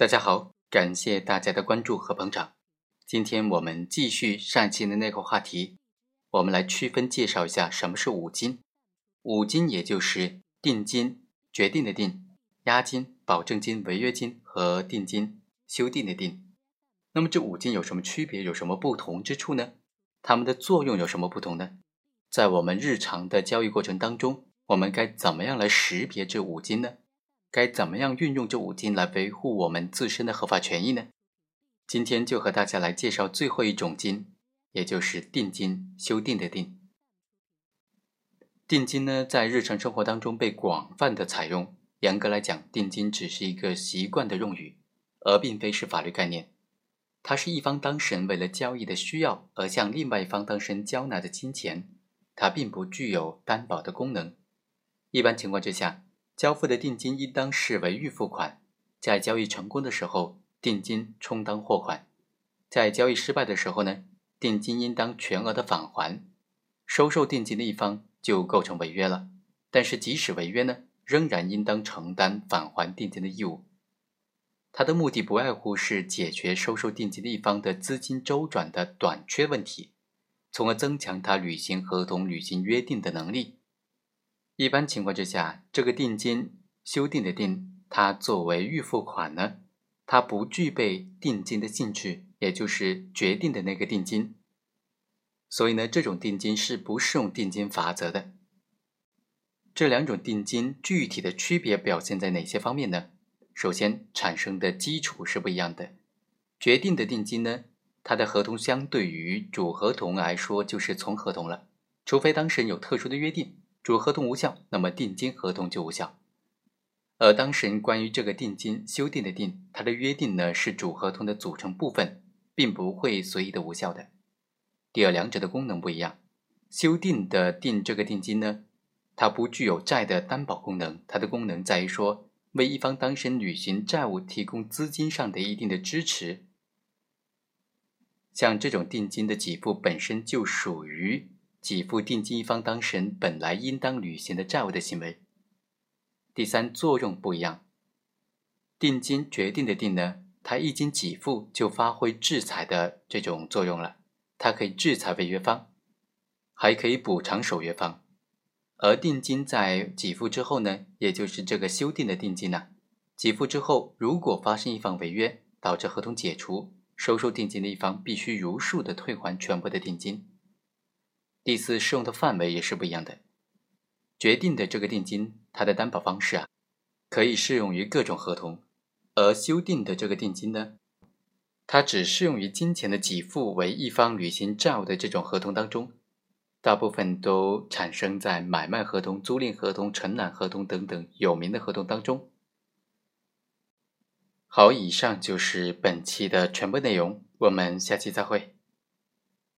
大家好，感谢大家的关注和捧场。今天我们继续上期的那个话题，我们来区分介绍一下什么是五金。五金也就是定金、决定的定、押金、保证金、违约金和定金、修订的定。那么这五金有什么区别？有什么不同之处呢？它们的作用有什么不同呢？在我们日常的交易过程当中，我们该怎么样来识别这五金呢？该怎么样运用这五金来维护我们自身的合法权益呢？今天就和大家来介绍最后一种金，也就是定金修订的定。定金呢，在日常生活当中被广泛的采用。严格来讲，定金只是一个习惯的用语，而并非是法律概念。它是一方当事人为了交易的需要而向另外一方当事人交纳的金钱，它并不具有担保的功能。一般情况之下。交付的定金应当视为预付款，在交易成功的时候，定金充当货款；在交易失败的时候呢，定金应当全额的返还。收受定金的一方就构成违约了，但是即使违约呢，仍然应当承担返还定金的义务。它的目的不外乎是解决收受定金的一方的资金周转的短缺问题，从而增强他履行合同、履行约定的能力。一般情况之下，这个定金修订的定，它作为预付款呢，它不具备定金的性质，也就是决定的那个定金。所以呢，这种定金是不适用定金法则的。这两种定金具体的区别表现在哪些方面呢？首先，产生的基础是不一样的。决定的定金呢，它的合同相对于主合同来说就是从合同了，除非当事人有特殊的约定。主合同无效，那么定金合同就无效。而当事人关于这个定金修订的定，它的约定呢是主合同的组成部分，并不会随意的无效的。第二，两者的功能不一样。修订的定这个定金呢，它不具有债的担保功能，它的功能在于说为一方当事人履行债务提供资金上的一定的支持。像这种定金的给付本身就属于。给付定金一方当事人本来应当履行的债务的行为。第三，作用不一样。定金决定的定呢，它一经给付就发挥制裁的这种作用了，它可以制裁违约方，还可以补偿守约方。而定金在给付之后呢，也就是这个修订的定金呢，给付之后如果发生一方违约，导致合同解除，收受定金的一方必须如数的退还全部的定金。第四，适用的范围也是不一样的。决定的这个定金，它的担保方式啊，可以适用于各种合同；而修订的这个定金呢，它只适用于金钱的给付为一方履行债务的这种合同当中，大部分都产生在买卖合同、租赁合同、承揽合同等等有名的合同当中。好，以上就是本期的全部内容，我们下期再会。